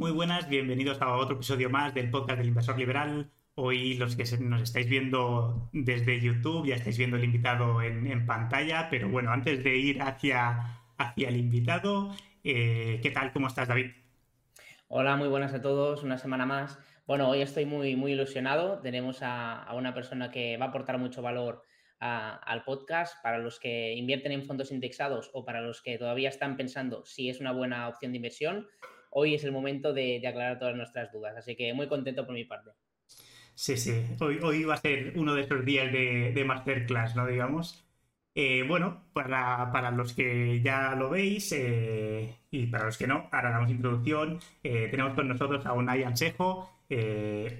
Muy buenas, bienvenidos a otro episodio más del podcast del inversor liberal. Hoy los que nos estáis viendo desde YouTube ya estáis viendo el invitado en, pantalla, pero bueno, antes de ir hacia, hacia el invitado, eh, ¿qué tal? ¿Cómo estás, David? Hola, muy buenas a todos, una semana más. Bueno, hoy estoy muy, muy ilusionado. Tenemos a, una persona que va a aportar mucho valor al podcast para los que invierten en fondos indexados o para los que todavía están pensando si es una buena opción de inversión. Hoy es el momento de, aclarar todas nuestras dudas, así que muy contento por mi parte. Sí, sí, hoy, hoy va a ser uno de esos días de, de masterclass, ¿no? Digamos. Eh, bueno, para, los que ya lo veis eh, y para los que no, ahora damos introducción. Eh, tenemos con nosotros a Unai Ansejo.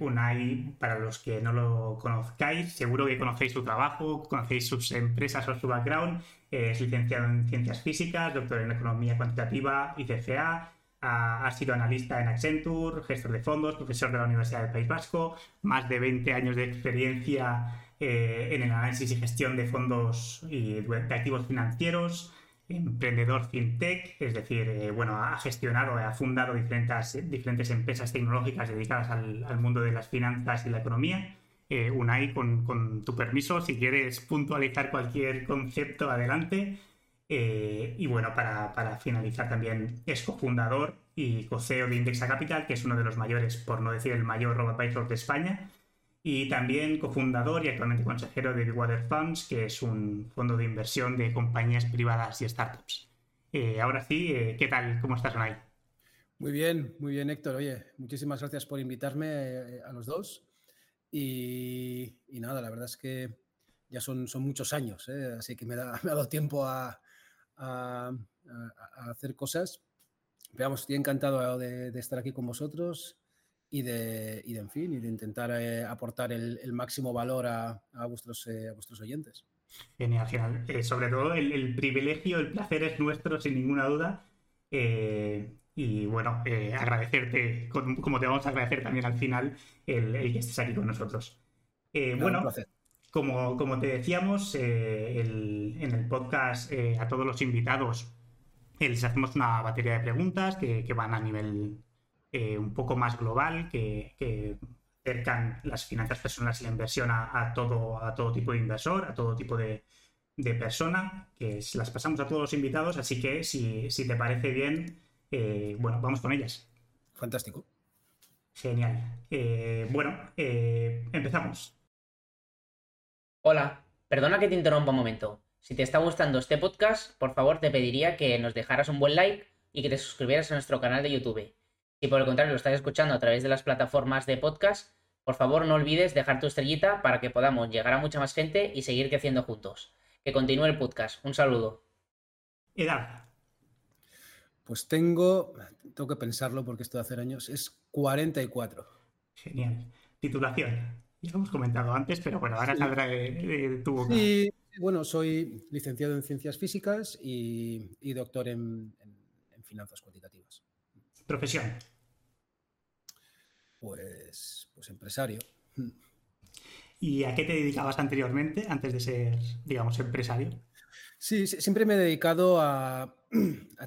Unai, para los que no lo conozcáis, seguro que conocéis su trabajo, conocéis sus empresas o su background. es licenciado en Ciencias Físicas, doctor en Economía Cuantitativa y CFA. Ha, sido analista en Accenture, gestor de fondos, profesor de la Universidad del País Vasco, más de 20 años de experiencia eh, en el análisis y gestión de fondos y de activos financieros, emprendedor fintech, es decir, eh, bueno, ha gestionado, ha fundado diferentes, empresas tecnológicas dedicadas al, mundo de las finanzas y la economía. Eh, Unai, con, tu permiso, si quieres puntualizar cualquier concepto, adelante. Eh, y bueno, para, para, finalizar también es cofundador y coceo de Indexa Capital, que es uno de los mayores, por no decir el mayor robo de España y también cofundador y actualmente consejero de Water Funds, que es un fondo de inversión de compañías privadas y startups. Eh, ahora sí, eh, ¿qué tal? ¿Cómo estás, Onay? Muy bien, muy bien, Héctor. Oye, muchísimas gracias por invitarme a los dos. Y, nada, la verdad es que ya son, son muchos años, así que me, da, me, ha dado tiempo a, a, hacer cosas. Pero vamos, estoy encantado de, de estar aquí con vosotros y de, y de, en fin, y de intentar eh, aportar el, el, máximo valor a, a vuestros, eh, a vuestros oyentes. Genial, genial. Eh, sobre todo el, el, privilegio, el placer es nuestro, sin ninguna duda. y bueno, agradecerte, como te vamos a agradecer también al final, el, el que estés aquí con nosotros. bueno, como, como te decíamos, el, en el podcast a todos los invitados les hacemos una batería de preguntas que, que van a nivel eh, un poco más global que, que, acercan las finanzas personales y la inversión a, todo, a todo tipo de inversor, a todo tipo de, de persona, que las pasamos a todos los invitados, así que si, si te parece bien, eh, bueno, vamos con ellas. Fantástico. Genial. Eh, bueno, empezamos. Hola, perdona que te interrumpa un momento. Si te está gustando este podcast, por favor te pediría que nos dejaras un buen like y que te suscribieras a nuestro canal de YouTube. Si por el contrario lo estás escuchando a través de las plataformas de podcast, por favor no olvides dejar tu estrellita para que podamos llegar a mucha más gente y seguir creciendo juntos. Que continúe el podcast. Un saludo. Edad. Pues tengo, tengo que pensarlo porque esto de hacer años, es 44. Genial. Titulación. Ya lo hemos comentado antes, pero bueno, ahora saldrá de, tu boca. Sí, bueno, soy licenciado en Ciencias Físicas y, doctor en Finanzas Cuantitativas. Profesión. Pues, pues empresario. ¿Y a qué te dedicabas anteriormente, antes de ser, digamos, empresario? Sí, siempre me he dedicado a,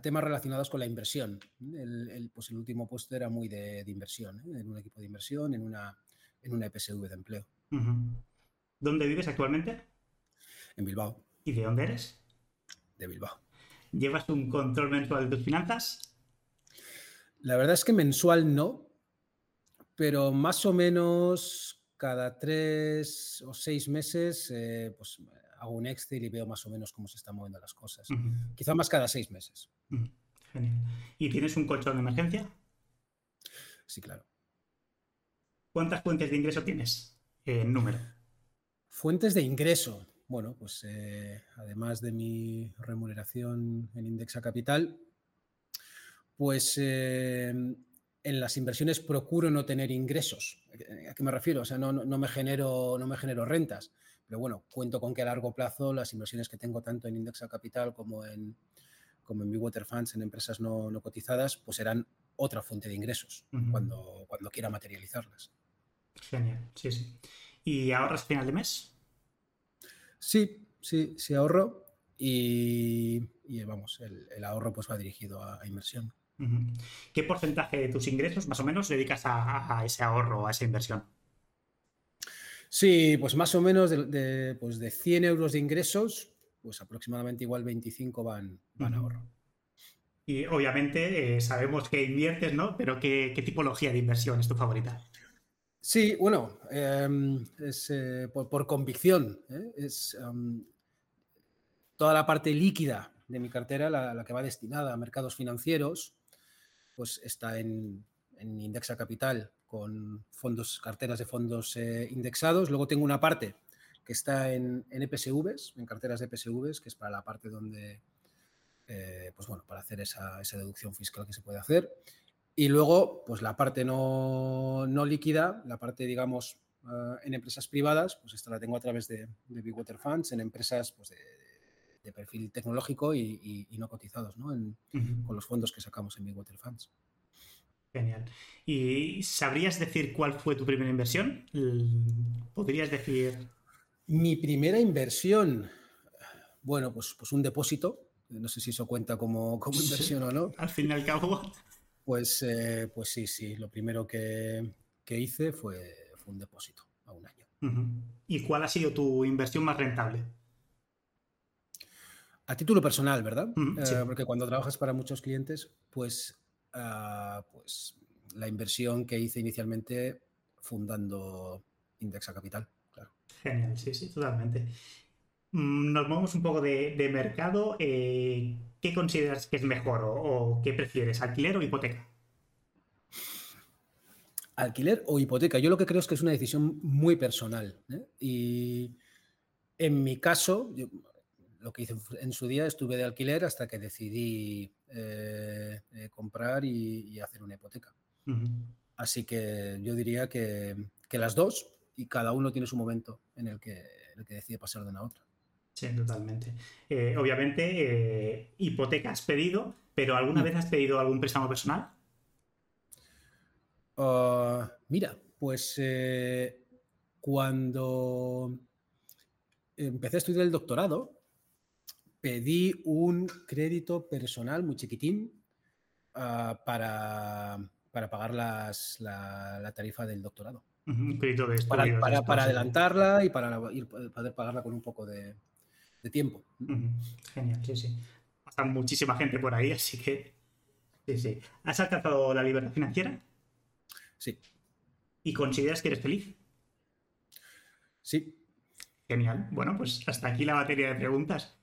temas relacionados con la inversión. El, pues el último puesto era muy de, inversión, ¿eh? en un equipo de inversión, en una, en una EPSV de empleo. ¿Dónde vives actualmente? En Bilbao. ¿Y de dónde eres? De Bilbao. ¿Llevas un control mensual de tus finanzas? La verdad es que mensual no, pero más o menos cada tres o seis meses eh, pues hago un Excel y veo más o menos cómo se están moviendo las cosas. Quizá más cada seis meses. Genial. ¿Y tienes un colchón de emergencia? Sí, claro. ¿Cuántas fuentes de ingreso tienes en número? Fuentes de ingreso. Bueno, pues eh, además de mi remuneración en Indexa Capital, pues em, en las inversiones procuro no tener ingresos. ¿A qué me refiero? O sea, no, me genero, no me genero rentas. Pero bueno, cuento con que a largo plazo las inversiones que tengo tanto en Indexa Capital como en, como en Water Funds, en empresas no, cotizadas, pues serán otra fuente de ingresos cuando, cuando quiera materializarlas. Genial, sí, sí. ¿Y ahorras final de mes? Sí, sí, sí ahorro y, vamos, el, ahorro pues va dirigido a inversión. ¿Qué porcentaje de tus ingresos más o menos dedicas a, ese ahorro, a esa inversión? Sí, pues más o menos de, pues de 100 euros de ingresos, pues aproximadamente igual 25 van, van a ahorro. Y obviamente eh, sabemos que inviertes, ¿no? Pero ¿qué, tipología de inversión es tu favorita? Sí, bueno, em, es eh, por, convicción. ¿eh? Es toda la parte líquida de mi cartera, la, que va destinada a mercados financieros, pues está en, Indexa Capital con fondos, carteras de fondos indexados. Luego tengo una parte que está en, en EPSVs, en carteras de EPSVs, que es para la parte donde eh, pues bueno, para hacer esa, deducción fiscal que se puede hacer. Y luego, pues la parte no, líquida, la parte, digamos, eh, en empresas privadas, pues esta la tengo a través de, de Big Water Funds, en empresas pues de, perfil tecnológico y, no cotizados, ¿no? Con los fondos que sacamos en Big Water Funds. Genial. ¿Y sabrías decir cuál fue tu primera inversión? ¿Podrías decir...? Mi primera inversión, bueno, pues, pues un depósito no sé si eso cuenta como, como inversión o no. Al fin y al cabo. Pues, eh, pues sí, sí. Lo primero que, hice fue, un depósito a un año. ¿Y cuál ha sido tu inversión más rentable? A título personal, ¿verdad? Eh, porque cuando trabajas para muchos clientes, pues, ah, pues la inversión que hice inicialmente fundando Indexa Capital, claro. Genial, sí, sí, totalmente. Mm, nos movemos un poco de, mercado. Eh, ¿Qué consideras que es mejor o, qué prefieres, alquiler o hipoteca? Alquiler o hipoteca. Yo lo que creo es que es una decisión muy personal. ¿eh? Y en mi caso, lo que hice en su día, estuve de alquiler hasta que decidí eh, comprar y, hacer una hipoteca. Así que yo diría que, las dos y cada uno tiene su momento en el que, en el que decide pasar de una a otra. Sí, totalmente. Eh, obviamente, eh, hipoteca has pedido, pero ¿alguna mm. vez has pedido algún préstamo personal? Ah, mira, pues eh, cuando empecé a estudiar el doctorado, pedí un crédito personal muy chiquitín ah, para, pagar la, tarifa del doctorado. Un crédito de para, para, adelantarla y para poder pagarla con un poco de, de tiempo. Genial, sí, sí. Pasa muchísima gente por ahí, así que. Sí, sí. ¿Has alcanzado la libertad financiera? Sí. ¿Y consideras que eres feliz? Sí. Genial. Bueno, pues hasta aquí la batería de preguntas.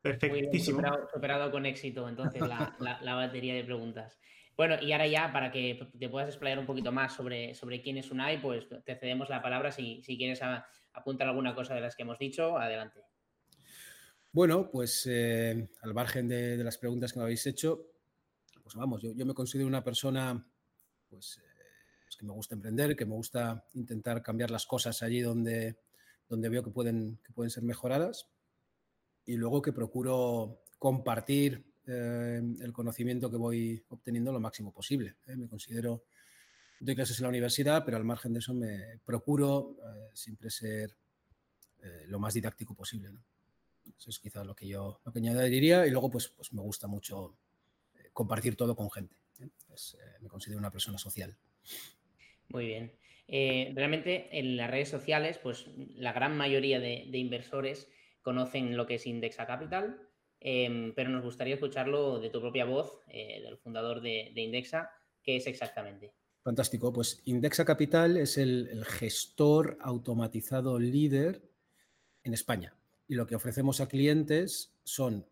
Perfectísimo. superado, con éxito, entonces, la, batería de preguntas. Bueno, y ahora ya, para que te puedas explayar un poquito más sobre, sobre quién es Unai, pues te cedemos la palabra si, si quieres apuntar alguna cosa de las que hemos dicho, adelante. Bueno, pues eh, al margen de, las preguntas que me habéis hecho, pues vamos, yo, me considero una persona pues, eh, pues, que me gusta emprender, que me gusta intentar cambiar las cosas allí donde, donde veo que pueden, que pueden ser mejoradas y luego que procuro compartir eh, el conocimiento que voy obteniendo lo máximo posible. Me considero, doy clases en la universidad, pero al margen de eso me procuro siempre ser lo más didáctico posible. Eso es quizás lo que yo, lo que añadiría. Y luego, pues, pues me gusta mucho eh, compartir todo con gente. ¿eh? Eh, me considero una persona social. Muy bien. realmente en las redes sociales, pues la gran mayoría de, inversores conocen lo que es Indexa Capital, em, pero nos gustaría escucharlo de tu propia voz, del fundador de, Indexa, ¿qué es exactamente? Fantástico. Pues Indexa Capital es el gestor automatizado líder en España y lo que ofrecemos a clientes son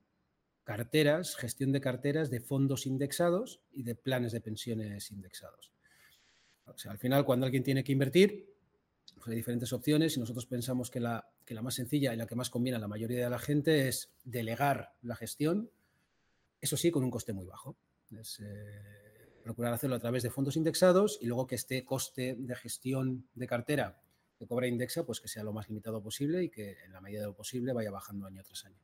carteras, gestión de carteras de fondos indexados y de planes de pensiones indexados. O sea, al final, cuando alguien tiene que invertir, pues hay diferentes opciones y nosotros pensamos que la, que la más sencilla y la que más conviene a la mayoría de la gente es delegar la gestión, eso sí, con un coste muy bajo. Es, eh, procurar hacerlo a través de fondos indexados y luego que este coste de gestión de cartera que cobra Indexa, pues que sea lo más limitado posible y que en la medida de lo posible vaya bajando año tras año.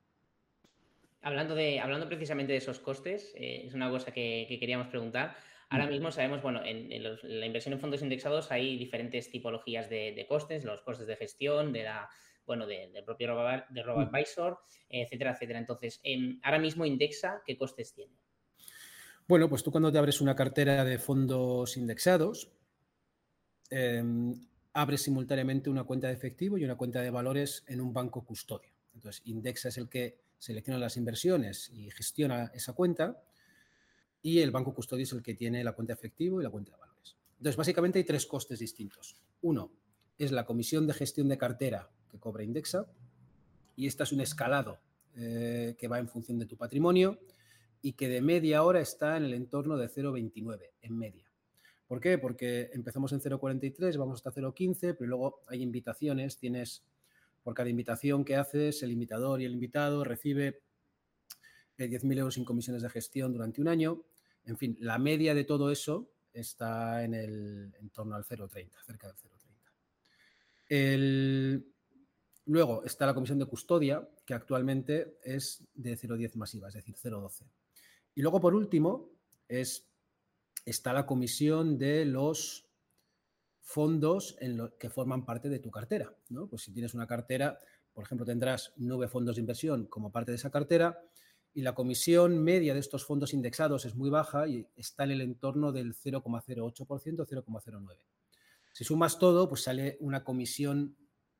Hablando, de, hablando precisamente de esos costes, eh, es una cosa que, queríamos preguntar. Ahora mismo sabemos, bueno, en, la inversión en fondos indexados hay diferentes tipologías de, costes, los costes de gestión, de la, bueno, del propio de RoboAdvisor, mm. etcétera, etcétera. Entonces, ahora mismo Indexa, ¿qué costes tiene? Bueno, pues tú cuando te abres una cartera de fondos indexados, em, abres simultáneamente una cuenta de efectivo y una cuenta de valores en un banco custodio. Entonces, Indexa es el que selecciona las inversiones y gestiona esa cuenta y el banco custodio es el que tiene la cuenta de efectivo y la cuenta de valores. Entonces, básicamente hay tres costes distintos. Uno es la comisión de gestión de cartera que cobra Indexa y esta es un escalado eh, que va en función de tu patrimonio y que de media hora está en el entorno de 0,29 en media. ¿Por qué? Porque empezamos en 0,43, vamos hasta 0,15, pero luego hay invitaciones, tienes por cada invitación que haces, el invitador y el invitado recibe 10.000 eh, euros en comisiones de gestión durante un año. En fin, la media de todo eso está en el en torno al 0,30, cerca del 0,30. luego está la comisión de custodia, que actualmente es de 0,10 masiva, es decir, 0,12. Y luego, por último, es, está la comisión de los fondos en lo, que forman parte de tu cartera. ¿no? Pues si tienes una cartera, por ejemplo, tendrás nueve fondos de inversión como parte de esa cartera y la comisión media de estos fondos indexados es muy baja y está en el entorno del 0,08%, 0,09%. Si sumas todo, pues sale una comisión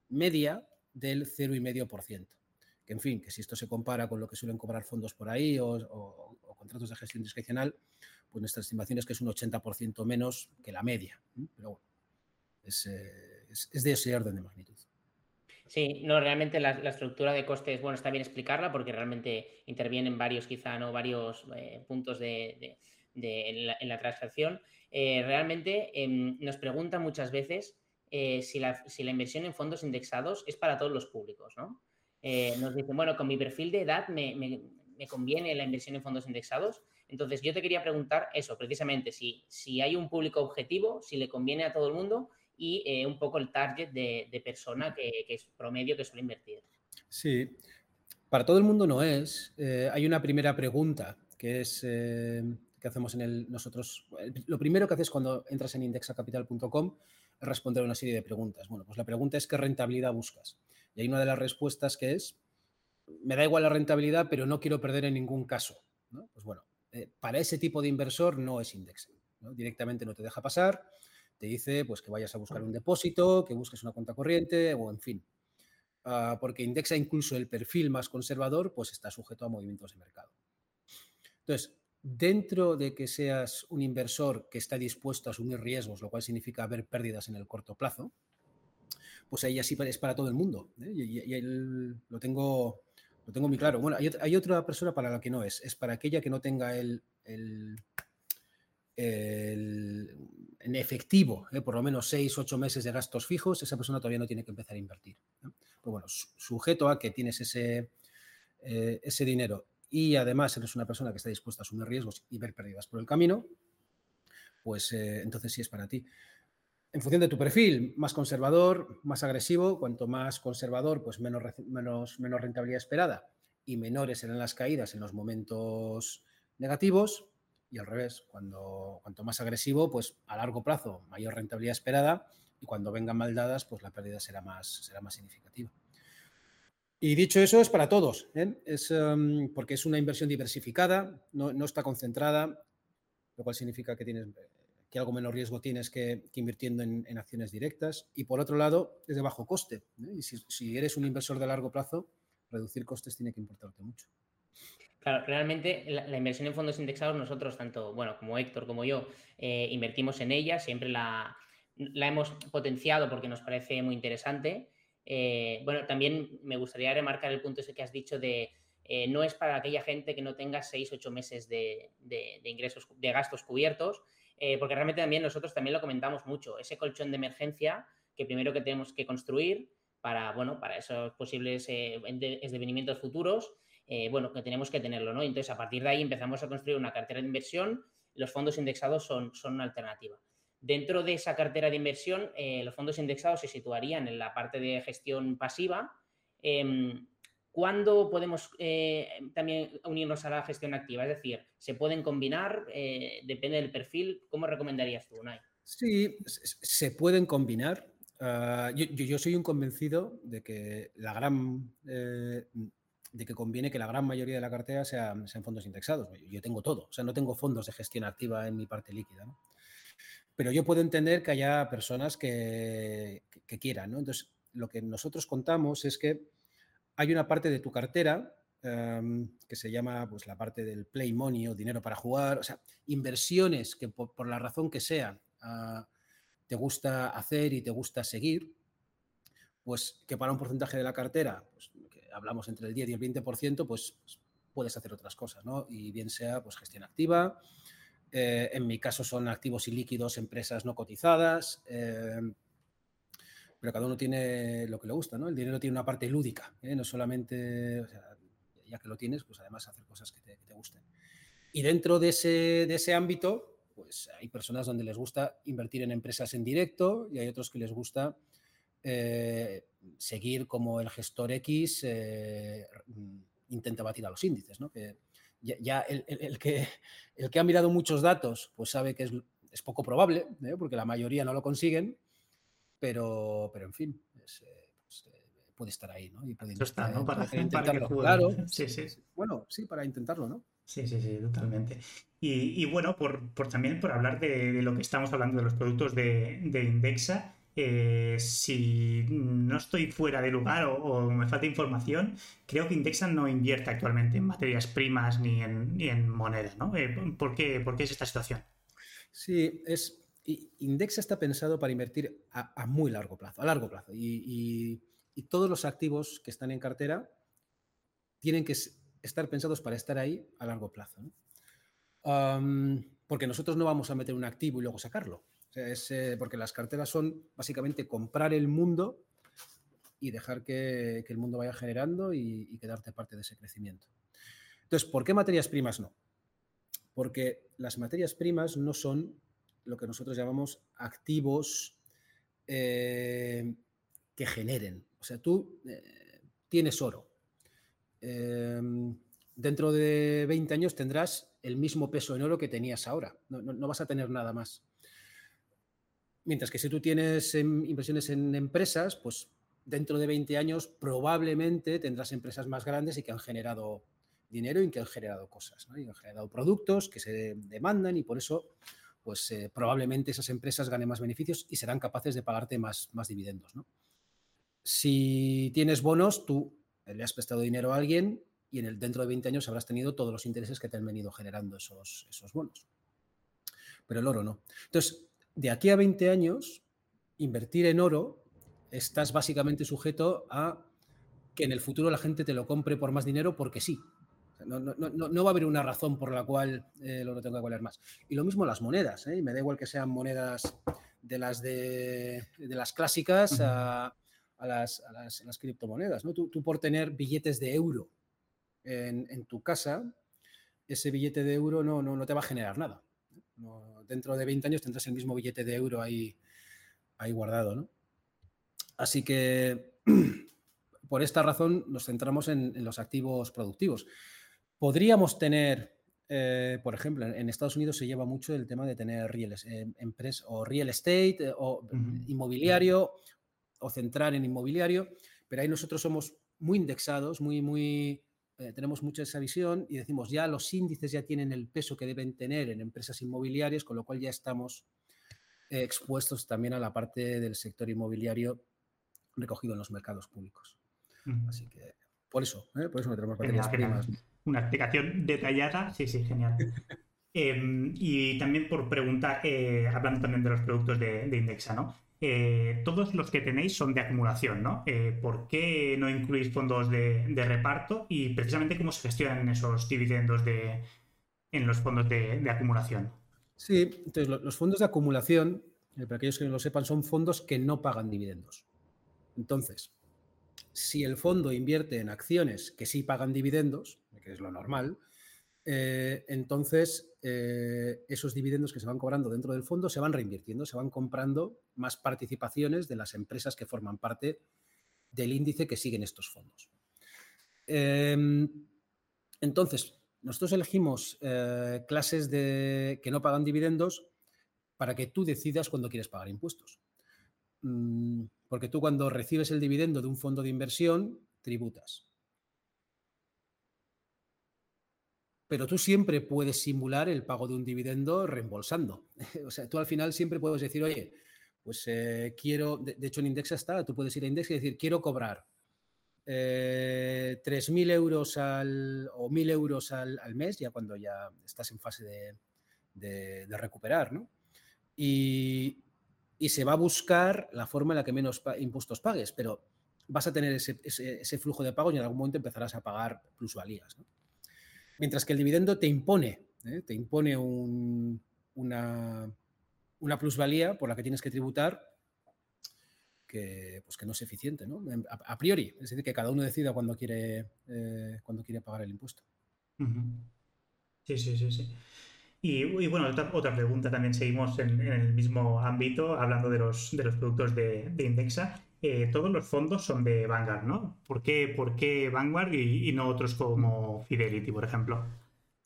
media del 0,5%. Que en fin, que si esto se compara con lo que suelen cobrar fondos por ahí o, o contratos de gestión discrecional, pues nuestra estimación es que es un 80% menos que la media. Pero bueno, eh, es, de ese orden de magnitud. Sí, no, realmente la, estructura de costes, bueno, está bien explicarla porque realmente intervienen varios, quizá, ¿no? Varios eh, puntos de, en, la, transacción. Eh, realmente em, nos preguntan muchas veces si la, inversión en fondos indexados es para todos los públicos, ¿no? nos dicen, bueno, con mi perfil de edad me, me, conviene la inversión en fondos indexados. Entonces, yo te quería preguntar eso, precisamente, si, si hay un público objetivo, si le conviene a todo el mundo y eh, un poco el target de, persona que, es promedio que suele invertir. Sí, para todo el mundo no es. Eh, hay una primera pregunta que es eh, que hacemos en el nosotros. Lo primero que haces cuando entras en indexacapital.com es responder una serie de preguntas. Bueno, pues la pregunta es qué rentabilidad buscas. Y hay una de las respuestas que es me da igual la rentabilidad, pero no quiero perder en ningún caso. Pues bueno, para ese tipo de inversor no es indexing. Directamente no te deja pasar te dice pues, que vayas a buscar un depósito, que busques una cuenta corriente o en fin. Ah, porque indexa incluso el perfil más conservador, pues está sujeto a movimientos de mercado. Entonces, dentro de que seas un inversor que está dispuesto a asumir riesgos, lo cual significa haber pérdidas en el corto plazo, pues ahí así es para todo el mundo. ¿eh? Y, lo, tengo, lo tengo muy claro. Bueno, hay, otra persona para la que no es. Es para aquella que no tenga el en efectivo, ¿eh? por lo menos seis, ocho meses de gastos fijos, esa persona todavía no tiene que empezar a invertir. Pues bueno, sujeto a que tienes ese, eh, ese dinero y además eres una persona que está dispuesta a asumir riesgos y ver pérdidas por el camino, pues eh, entonces sí es para ti. En función de tu perfil, más conservador, más agresivo, cuanto más conservador, pues menos, menos, rentabilidad esperada y menores serán las caídas en los momentos negativos, y al revés, cuando cuanto más agresivo, pues a largo plazo mayor rentabilidad esperada y cuando vengan mal dadas, pues la pérdida será más, será más significativa. Y dicho eso, es para todos, ¿eh? es, em, porque es una inversión diversificada, no, está concentrada, lo cual significa que, tienes, que algo menos riesgo tienes que, invirtiendo en, acciones directas. Y por otro lado, es de bajo coste. ¿eh? Y si, eres un inversor de largo plazo, reducir costes tiene que importarte mucho. Claro, realmente la, inversión en fondos indexados, nosotros, tanto bueno, como Héctor como yo, eh, invertimos en ella, siempre la, hemos potenciado porque nos parece muy interesante. Eh, bueno, también me gustaría remarcar el punto ese que has dicho de no es para aquella gente que no tenga seis, ocho meses de, ingresos, de gastos cubiertos, porque realmente también nosotros también lo comentamos mucho, ese colchón de emergencia que primero que tenemos que construir para, bueno, para esos posibles desvenimientos futuros eh, bueno, que tenemos que tenerlo, ¿no? Entonces, a partir de ahí empezamos a construir una cartera de inversión, los fondos indexados son, son una alternativa. Dentro de esa cartera de inversión, eh, los fondos indexados se situarían en la parte de gestión pasiva. ¿Cuándo podemos eh, también unirnos a la gestión activa? Es decir, ¿se pueden combinar? depende del perfil. ¿Cómo recomendarías tú, Unai? Sí, se pueden combinar. Ah, yo, soy un convencido de que la gran de que conviene que la gran mayoría de la cartera sean, fondos indexados. Yo tengo todo, o sea, no tengo fondos de gestión activa en mi parte líquida. Pero yo puedo entender que haya personas que, quieran. ¿no? Entonces, lo que nosotros contamos es que hay una parte de tu cartera em, que se llama pues, la parte del play money o dinero para jugar, o sea, inversiones que por, la razón que sea ah, te gusta hacer y te gusta seguir, pues que para un porcentaje de la cartera, pues, hablamos entre el 10 y el 20%, pues, pues, puedes hacer otras cosas, ¿no? Y bien sea pues gestión activa, eh, en mi caso son activos y líquidos, empresas no cotizadas, eh, pero cada uno tiene lo que le gusta, ¿no? El dinero tiene una parte lúdica, ¿eh? no solamente, ya que lo tienes, pues además hacer cosas que te, gusten. Y dentro de ese, de ese ámbito, pues hay personas donde les gusta invertir en empresas en directo y hay otros que les gusta eh, seguir como el gestor X eh, intenta batir a los índices, ¿no? Que ya, el, que, el que ha mirado muchos datos, pues sabe que es, poco probable, ¿eh? porque la mayoría no lo consiguen, pero, pero en fin, pues, puede estar ahí, ¿no? Y puede ¿no? Para, intentarlo, claro. Sí, sí. Bueno, sí, para intentarlo, ¿no? Sí, sí, sí, totalmente. Y, bueno, por, también por hablar de, lo que estamos hablando de los productos de, de Indexa, eh, si no estoy fuera de lugar o, me falta información, creo que Indexa no invierte actualmente en materias primas ni en, ni en moneda, ¿no? Eh, ¿por, qué, es esta situación? Sí, es, Indexa está pensado para invertir a, muy largo plazo, a largo plazo. Y, todos los activos que están en cartera tienen que estar pensados para estar ahí a largo plazo. porque nosotros no vamos a meter un activo y luego sacarlo. Eh, porque las carteras son básicamente comprar el mundo y dejar que, el mundo vaya generando y, quedarte parte de ese crecimiento. Entonces, ¿por qué materias primas no? Porque las materias primas no son lo que nosotros llamamos activos eh, que generen. O sea, tú eh, tienes oro. dentro de 20 años tendrás el mismo peso en oro que tenías ahora. no vas a tener nada más. Mientras que si tú tienes em, inversiones en empresas, pues dentro de 20 años probablemente tendrás empresas más grandes y que han generado dinero y que han generado cosas, y han generado productos que se demandan y por eso pues eh, probablemente esas empresas ganen más beneficios y serán capaces de pagarte más, más dividendos. ¿no? Si tienes bonos, tú le has prestado dinero a alguien y en el, dentro de 20 años habrás tenido todos los intereses que te han venido generando esos, esos bonos. Pero el oro no. Entonces, de aquí a 20 años, invertir en oro, estás básicamente sujeto a que en el futuro la gente te lo compre por más dinero porque sí. No, va a haber una razón por la cual eh, oro tenga que valer más. Y lo mismo las monedas. ¿eh? Me da igual que sean monedas de las, de, las clásicas a, las, criptomonedas. ¿no? Tú, por tener billetes de euro en, tu casa, ese billete de euro no, no, te va a generar nada dentro de 20 años tendrás el mismo billete de euro ahí, ahí guardado, ¿no? Así que por esta razón nos centramos en, los activos productivos. Podríamos tener, eh, por ejemplo, en Estados Unidos se lleva mucho el tema de tener real, eh, o real estate eh, o inmobiliario o centrar en inmobiliario, pero ahí nosotros somos muy indexados, muy, muy eh, tenemos mucha esa visión y decimos ya los índices ya tienen el peso que deben tener en empresas inmobiliarias, con lo cual ya estamos expuestos también a la parte del sector inmobiliario recogido en los mercados públicos. Así que por eso, ¿eh? por eso no tenemos materias primas. Una explicación detallada, sí, sí, genial. Em, y también por preguntar, hablando también de los productos de, de Indexa, ¿no? Eh, todos los que tenéis son de acumulación, ¿no? Eh, ¿Por qué no incluís fondos de, reparto y precisamente cómo se gestionan esos dividendos de, en los fondos de, acumulación? Sí, entonces los fondos de acumulación, eh, para aquellos que no lo sepan, son fondos que no pagan dividendos. Entonces, si el fondo invierte en acciones que sí pagan dividendos, que es lo normal, eh, entonces eh, esos dividendos que se van cobrando dentro del fondo se van reinvirtiendo, se van comprando más participaciones de las empresas que forman parte del índice que siguen estos fondos. Em, entonces, nosotros elegimos eh, clases de, que no pagan dividendos para que tú decidas cuándo quieres pagar impuestos. Mm, porque tú cuando recibes el dividendo de un fondo de inversión, tributas. Pero tú siempre puedes simular el pago de un dividendo reembolsando. o sea, tú al final siempre puedes decir, oye, pues eh, quiero, de, hecho en Indexa está, tú puedes ir a Indexa y decir, quiero cobrar eh, 3.000 euros al, o 1.000 euros al, mes, ya cuando ya estás en fase de, recuperar, ¿no? Y, se va a buscar la forma en la que menos impuestos pagues, pero vas a tener ese, flujo de pago y en algún momento empezarás a pagar plusvalías. Mientras que el dividendo te impone, ¿eh? te impone una, una plusvalía por la que tienes que tributar que, pues que no es eficiente, ¿no? A, priori, es decir, que cada uno decida cuándo quiere, eh, quiere pagar el impuesto. Sí, sí, sí, sí. Y, bueno, otra, pregunta también, seguimos en, el mismo ámbito, hablando de los, de los productos de, Indexa. Eh, todos los fondos son de Vanguard, ¿no? ¿Por qué, por qué Vanguard y, no otros como Fidelity, por ejemplo?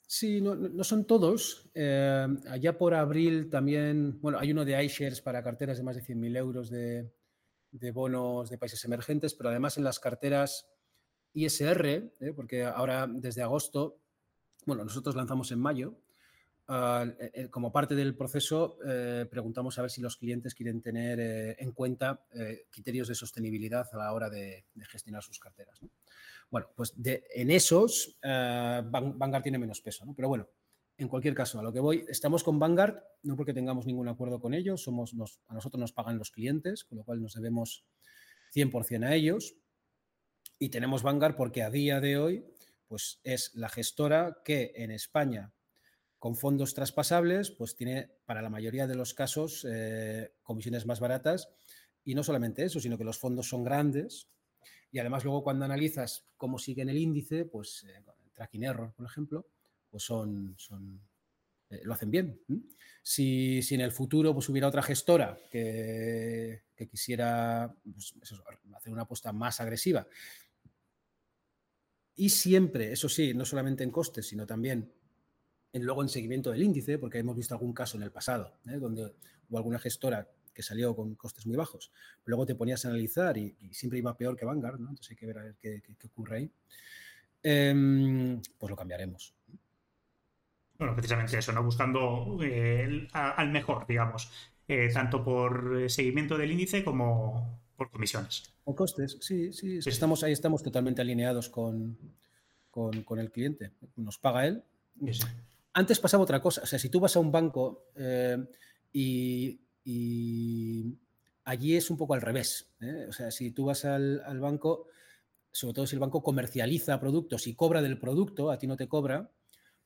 Sí, no, son todos. Eh, allá por abril también, bueno, hay uno de iShares para carteras de más de 100.000 euros de, de bonos de países emergentes, pero además en las carteras ISR, ¿eh? porque ahora desde agosto, bueno, nosotros lanzamos en mayo, eh, eh, como parte del proceso preguntamos a ver si los clientes quieren tener en cuenta criterios de sostenibilidad a la hora de, gestionar sus carteras. Bueno, pues en esos Vanguard tiene menos peso, pero bueno, en cualquier caso, a lo que voy, estamos con Vanguard, no porque tengamos ningún acuerdo con ellos, somos, a nosotros nos pagan los clientes, con lo cual nos debemos 100% a ellos. Y tenemos Vanguard porque a día de hoy pues es la gestora que en España, con fondos traspasables, pues tiene para la mayoría de los casos eh, comisiones más baratas. Y no solamente eso, sino que los fondos son grandes. Y además luego cuando analizas cómo sigue en el índice, pues eh, tracking error, por ejemplo, pues son, son eh, lo hacen bien. Si, en el futuro pues, hubiera otra gestora que, quisiera pues, hacer una apuesta más agresiva, y siempre, eso sí, no solamente en costes, sino también luego en seguimiento del índice, porque hemos visto algún caso en el pasado, ¿eh? donde hubo alguna gestora que salió con costes muy bajos, luego te ponías a analizar y, siempre iba peor que Vanguard, ¿no? entonces hay que ver a ver qué, ocurre ahí, em, pues lo cambiaremos. Bueno, precisamente eso, ¿no? Buscando eh, al mejor, digamos, eh, tanto por seguimiento del índice como por comisiones. O costes, sí, sí, estamos ahí, estamos totalmente alineados con, el cliente. Nos paga él. Antes pasaba otra cosa, o sea, si tú vas a un banco eh, y, allí es un poco al revés. O sea, si tú vas al, banco, sobre todo si el banco comercializa productos y cobra del producto, a ti no te cobra,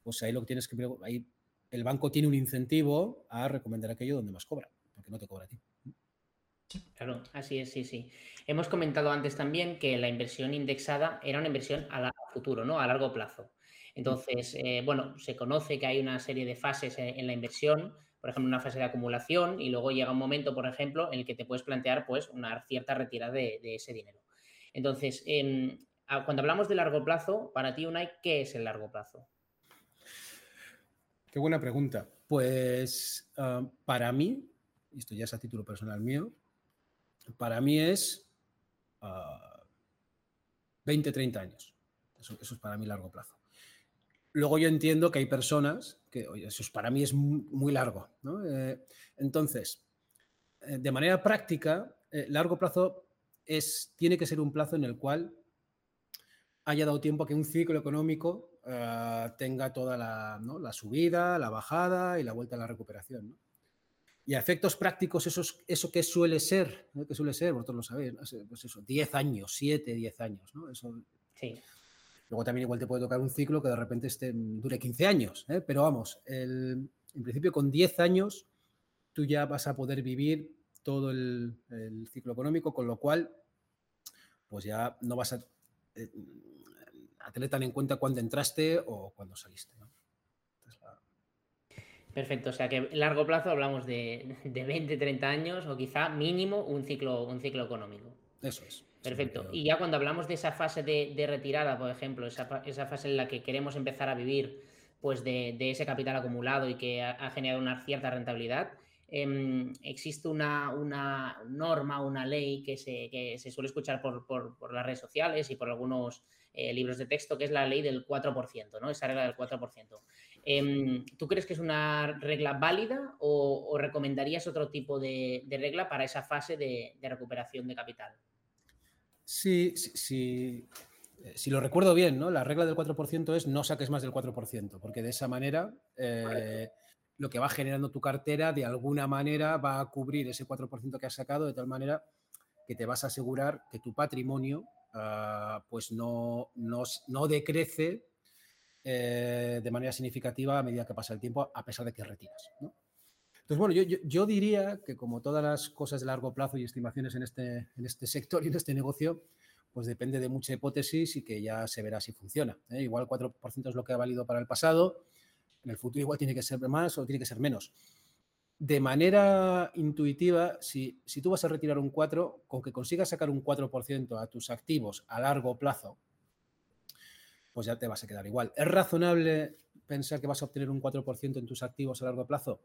pues ahí lo que tienes que ahí el banco tiene un incentivo a recomendar aquello donde más cobra, porque no te cobra a ti. Claro, así es, sí, sí. Hemos comentado antes también que la inversión indexada era una inversión a, futuro, ¿no? A largo plazo. Entonces, eh, bueno, se conoce que hay una serie de fases en, la inversión, por ejemplo, una fase de acumulación y luego llega un momento, por ejemplo, en el que te puedes plantear pues una cierta retirada de, ese dinero. Entonces, em, cuando hablamos de largo plazo, para ti, Unai, ¿qué es el largo plazo? Qué buena pregunta. Pues ah, para mí, esto ya es a título personal mío, para mí es 20, ah, 30 años. Eso, es para mí largo plazo. Luego yo entiendo que hay personas que, oye, eso para mí es muy, largo. Eh, entonces, eh, de manera práctica, eh, largo plazo es, tiene que ser un plazo en el cual haya dado tiempo a que un ciclo económico eh, tenga toda la, subida, la bajada y la vuelta a la recuperación. Y a efectos prácticos, eso, eso que suele ser, que suele ser, vosotros lo sabéis, pues eso, 10 años, 7, 10 años. ¿no? Eso, Luego también igual te puede tocar un ciclo que de repente esté, dure 15 años, ¿eh? pero vamos, en principio con 10 años tú ya vas a poder vivir todo el, ciclo económico, con lo cual pues ya no vas a... Eh, a tener tan en cuenta cuándo entraste o cuándo saliste. Perfecto, o sea que en largo plazo hablamos de, 20, 30 años o quizá mínimo un ciclo, un ciclo económico. Eso es. Perfecto. Y ya cuando hablamos de esa fase de, retirada, por ejemplo, esa, fase en la que queremos empezar a vivir pues de, ese capital acumulado y que ha, generado una cierta rentabilidad, em, existe una, una, norma, una ley que se, que se suele escuchar por, por, las redes sociales y por algunos eh, libros de texto, que es la ley del 4%, ¿no? Esa regla del 4%. Em, ¿Tú crees que es una regla válida o, recomendarías otro tipo de, regla para esa fase de, recuperación de capital? Sí, sí, sí eh, si lo recuerdo bien, ¿no? La regla del 4% es no saques más del 4%, porque de esa manera eh, lo que va generando tu cartera de alguna manera va a cubrir ese 4% que has sacado de tal manera que te vas a asegurar que tu patrimonio ah, pues no, no, decrece eh, de manera significativa a medida que pasa el tiempo, a pesar de que retiras. Entonces, bueno, yo, diría que como todas las cosas de largo plazo y estimaciones en este, en este sector y en este negocio, pues depende de mucha hipótesis y que ya se verá si funciona. ¿eh? Igual 4% es lo que ha valido para el pasado, en el futuro igual tiene que ser más o tiene que ser menos. De manera intuitiva, si, si tú vas a retirar un 4, con que consigas sacar un 4% a tus activos a largo plazo, pues ya te vas a quedar igual. ¿Es razonable pensar que vas a obtener un 4% en tus activos a largo plazo?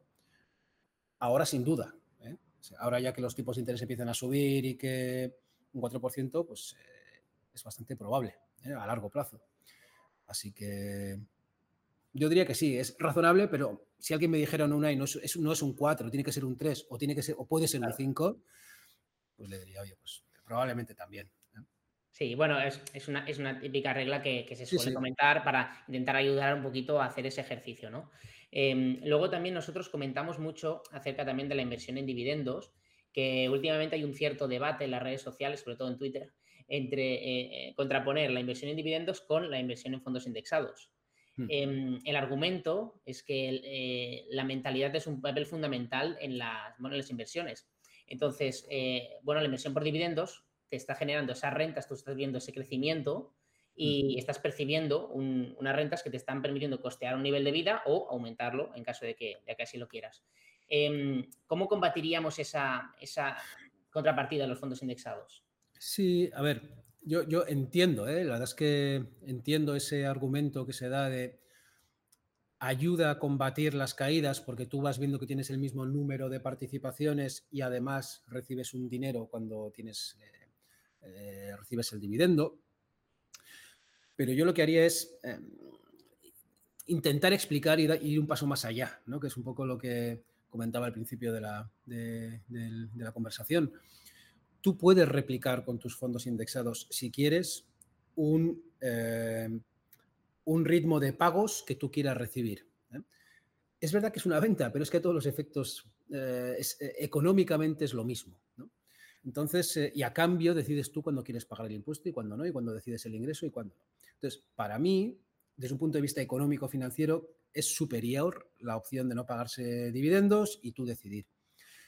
Ahora sin duda. ¿eh? Ahora ya que los tipos de interés empiezan a subir y que un 4%, pues eh, es bastante probable ¿eh? a largo plazo. Así que yo diría que sí, es razonable, pero si alguien me dijera no, no es, no es un 4, tiene que ser un 3 o, tiene que ser, o puede ser un 5, pues le diría, oye, pues probablemente también. Sí, bueno, es, una, es, una, típica regla que, se suele comentar para intentar ayudar un poquito a hacer ese ejercicio, ¿no? Em, luego también nosotros comentamos mucho acerca también de la inversión en dividendos, que últimamente hay un cierto debate en las redes sociales, sobre todo en Twitter, entre eh, eh, contraponer la inversión en dividendos con la inversión en fondos indexados. Hmm. Em, el argumento es que eh, la mentalidad es un papel fundamental en las, las inversiones. Entonces, bueno, la inversión por dividendos te está generando esas rentas, tú estás viendo ese crecimiento y estás percibiendo unas rentas que te están permitiendo costear un nivel de vida o aumentarlo en caso de que, de que así lo quieras. Em, ¿Cómo combatiríamos esa, esa contrapartida de los fondos indexados? Sí, a ver, yo, yo entiendo, ¿eh? la verdad es que entiendo ese argumento que se da de ayuda a combatir las caídas porque tú vas viendo que tienes el mismo número de participaciones y además recibes un dinero cuando tienes, eh, eh, recibes el dividendo. Pero yo lo que haría es intentar explicar y ir un paso más allá, ¿no? que es un poco lo que comentaba al principio de la, de la conversación tú puedes replicar con tus fondos indexados, si quieres, un, eh, un ritmo de pagos que tú quieras recibir. ¿eh? Es verdad que es una venta, pero es que todos los efectos eh, económicamente es lo mismo. Entonces, y a cambio decides tú cuándo quieres pagar el impuesto y cuándo no, y cuándo decides el ingreso y cuándo no. Entonces, para mí, desde un punto de vista económico-financiero, es superior la opción de no pagarse dividendos y tú decidir.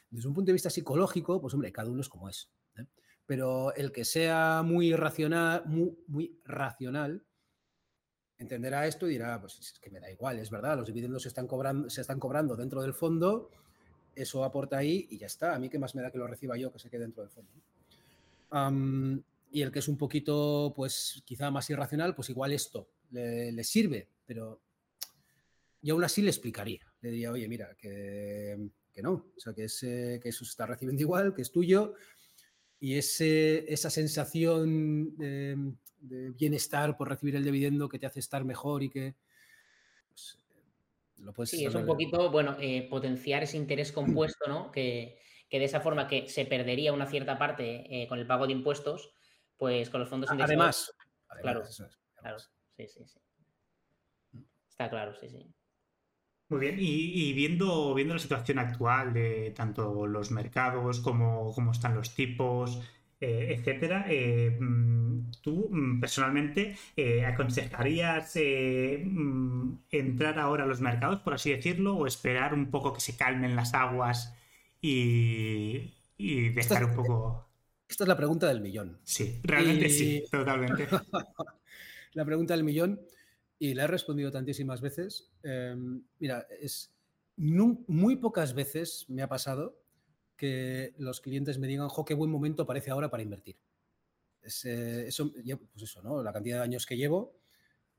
Desde un punto de vista psicológico, pues hombre, cada uno es como es. ¿eh? Pero el que sea muy racional, muy, racional, entenderá esto y dirá, pues es que me da igual, es verdad, los dividendos se están cobrando, se están cobrando dentro del fondo, eso aporta ahí y ya está. A mí qué más me da que lo reciba yo que se quede dentro del fondo. y el que es un poquito, pues quizá más irracional, pues igual esto le, sirve, pero yo aún así le explicaría. Le diría, oye, mira, que, no, o sea, que, que eso se está recibiendo igual, que es tuyo, y ese, esa sensación de, bienestar por recibir el dividendo que te hace estar mejor y que lo puedes Sí, es un poquito, bueno, eh, potenciar ese interés compuesto, ¿no? Que, de esa forma que se perdería una cierta parte eh, con el pago de impuestos, pues con los fondos indexados. Además, claro, claro, sí, sí, sí. Está claro, sí, sí. Muy bien, y, viendo, viendo la situación actual de tanto los mercados como cómo están los tipos, eh, etcétera, eh, mm, ¿tú mm, personalmente eh, aconsejarías mm, entrar ahora a los mercados, por así decirlo, o esperar un poco que se calmen las aguas y, y dejar un poco... Esta es la pregunta del millón. Sí, realmente sí, totalmente. la pregunta del millón y la he respondido tantísimas veces. Em, mira, es muy pocas veces me ha pasado que los clientes me digan, jo, qué buen momento parece ahora para invertir. Eh, eso, pues eso, ¿no? La cantidad de años que llevo.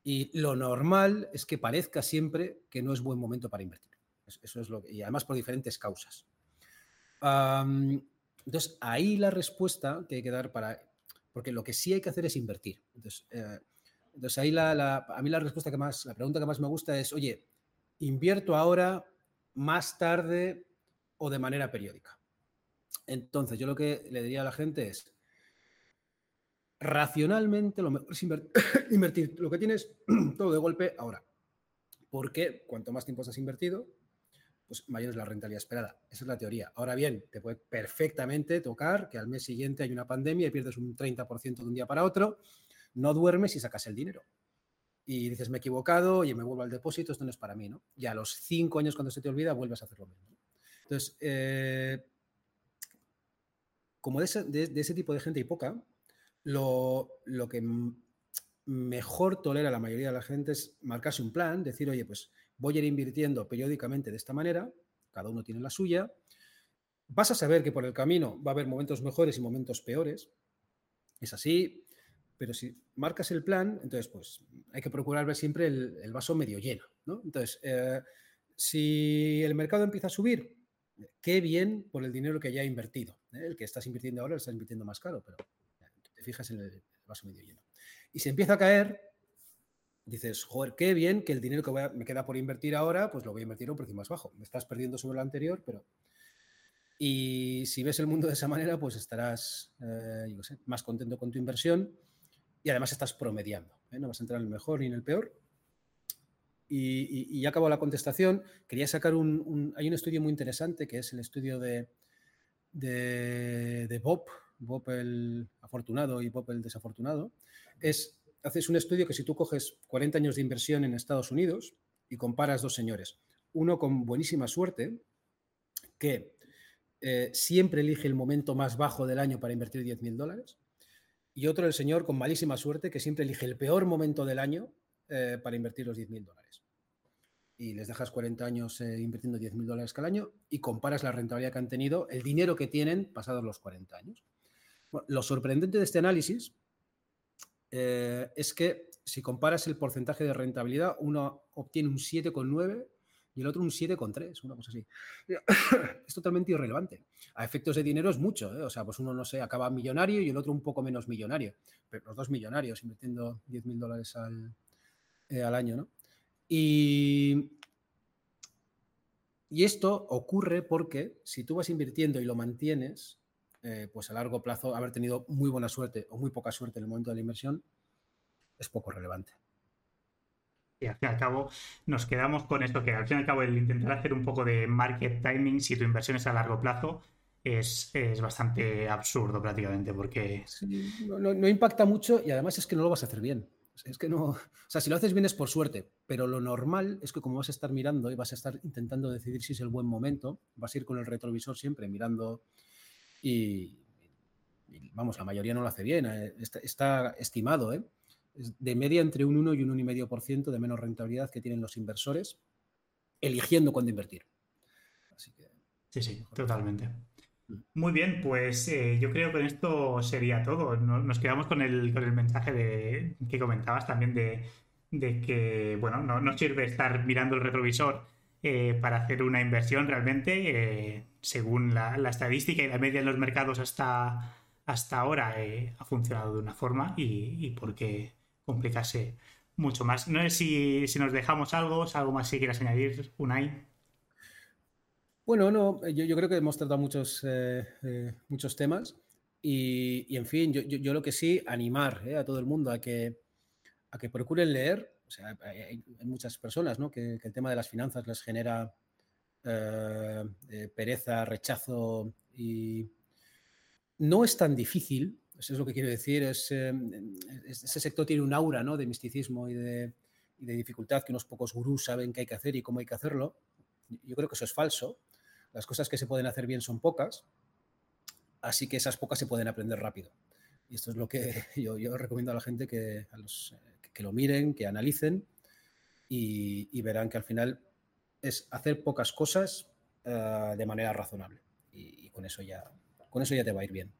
Y lo normal es que parezca siempre que no es buen momento para invertir. Eso es lo y además por diferentes causas. entonces, ahí la respuesta que hay que dar para... Porque lo que sí hay que hacer es invertir. Entonces, eh, entonces ahí la, a mí la respuesta que más, la pregunta que más me gusta es, oye, ¿invierto ahora, más tarde o de manera periódica? Entonces, yo lo que le diría a la gente es, racionalmente lo mejor es invertir lo que tienes todo de golpe ahora. Porque cuanto más tiempo has invertido, pues mayor es la rentabilidad esperada. Esa es la teoría. Ahora bien, te puede perfectamente tocar que al mes siguiente hay una pandemia y pierdes un 30% de un día para otro, no duermes y sacas el dinero. Y dices, me he equivocado, y me vuelvo al depósito, esto no es para mí, ¿no? Y a los cinco años cuando se te olvida, vuelves a hacer lo mismo. Entonces, eh, como de ese, tipo de gente hay poca, lo, que mejor tolera la mayoría de la gente es marcarse un plan, decir, oye, pues voy a ir invirtiendo periódicamente de esta manera, cada uno tiene la suya, vas a saber que por el camino va a haber momentos mejores y momentos peores, es así, pero si marcas el plan, entonces pues hay que procurar ver siempre el, vaso medio lleno, ¿no? Entonces, eh, si el mercado empieza a subir, qué bien por el dinero que ya invertido. ¿Eh? El que estás invirtiendo ahora lo estás invirtiendo más caro, pero te fijas en el vaso medio lleno. Y si empieza a caer, dices, joder, qué bien que el dinero que me queda por invertir ahora, pues lo voy a invertir a un precio más bajo. Me estás perdiendo sobre el anterior, pero... Y si ves el mundo de esa manera, pues estarás, eh, más contento con tu inversión y además estás promediando. ¿eh? No vas a entrar en el mejor ni en el peor. Y, ya acabó la contestación. Quería sacar un, Hay un estudio muy interesante que es el estudio de, de, Bob, Bob el afortunado y Bob el desafortunado. Es haces un estudio que si tú coges 40 años de inversión en Estados Unidos y comparas dos señores, uno con buenísima suerte, que eh, siempre elige el momento más bajo del año para invertir 10 mil dólares, y otro el señor con malísima suerte, que siempre elige el peor momento del año eh, para invertir los 10 mil dólares. Y les dejas 40 años eh, invirtiendo 10 mil dólares cada año y comparas la rentabilidad que han tenido, el dinero que tienen pasados los 40 años. lo sorprendente de este análisis eh, es que si comparas el porcentaje de rentabilidad, uno obtiene un 7,9 y el otro un 7,3, una cosa así. es totalmente irrelevante. A efectos de dinero es mucho, ¿eh? o sea, pues uno, no sé, acaba millonario y el otro un poco menos millonario, pero los dos millonarios invirtiendo 10 mil dólares al, eh, al, año, ¿no? Y, y esto ocurre porque si tú vas invirtiendo y lo mantienes, eh, pues a largo plazo haber tenido muy buena suerte o muy poca suerte en el momento de la inversión es poco relevante. Y al fin y al cabo nos quedamos con esto, que al fin y al cabo el intentar hacer un poco de market timing si tu inversión es a largo plazo es, bastante absurdo prácticamente porque... no, impacta mucho y además es que no lo vas a hacer bien. Es que no, o sea, si lo haces bien es por suerte, pero lo normal es que como vas a estar mirando y vas a estar intentando decidir si es el buen momento, vas a ir con el retrovisor siempre mirando y, vamos, la mayoría no lo hace bien. Eh, está, estimado, ¿eh? de media entre un 1 y un 1,5% de menos rentabilidad que tienen los inversores eligiendo cuándo invertir. sí, sí, totalmente. Muy bien, pues eh, yo creo que con esto sería todo. Nos quedamos con el, con el mensaje de, que comentabas también de, que, bueno, no, no, sirve estar mirando el retrovisor eh, para hacer una inversión realmente según la, estadística y la media en los mercados hasta, hasta ahora eh, ha funcionado de una forma y, por qué complicarse mucho más. No sé si, nos dejamos algo, algo más si quieras añadir, Unai. Bueno, no, yo, creo que hemos tratado muchos, eh, eh, muchos temas y, en fin, yo, lo que sí, animar a todo el mundo a que, a que procuren leer. O sea, hay, muchas personas ¿no? que, que, el tema de las finanzas les genera eh, eh, pereza, rechazo y no es tan difícil, eso es lo que quiero decir, es, eh, ese sector tiene un aura ¿no? de misticismo y de, dificultad que unos pocos gurús saben qué hay que hacer y cómo hay que hacerlo. Yo creo que eso es falso. Las cosas que se pueden hacer bien son pocas, así que esas pocas se pueden aprender rápido. Y esto es lo que yo, recomiendo a la gente que, que lo miren, que analicen y verán que al final es hacer pocas cosas eh, de manera razonable. Y, con, eso ya, con eso ya te va a ir bien.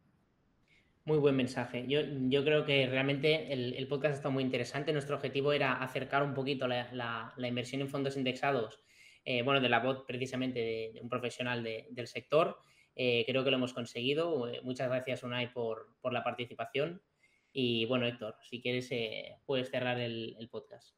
Muy buen mensaje. Yo, yo creo que realmente el, podcast está muy interesante. Nuestro objetivo era acercar un poquito la, inversión en fondos indexados, eh, bueno, de la voz precisamente de, un profesional del sector. Eh, creo que lo hemos conseguido. Eh, muchas gracias, Unai, por, por, la participación. Y bueno, Héctor, si quieres, puedes cerrar el, podcast.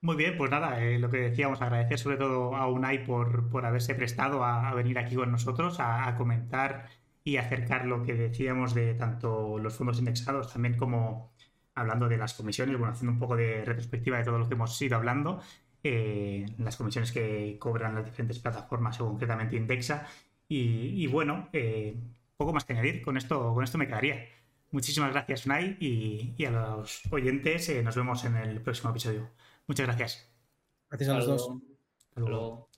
Muy bien, pues nada, lo que decíamos, agradecer sobre todo a Unai por, por haberse prestado a, venir aquí con nosotros a, a comentar y acercar lo que decíamos de tanto los fondos indexados también como hablando de las comisiones, bueno, haciendo un poco de retrospectiva de todo lo que hemos ido hablando, eh, las comisiones que cobran las diferentes plataformas o concretamente Indexa. Y, bueno, eh, poco más que añadir, con esto, con esto me quedaría. Muchísimas gracias, Unai, y, a los oyentes eh, nos vemos en el próximo episodio. Muchas gracias. Gracias a los dos.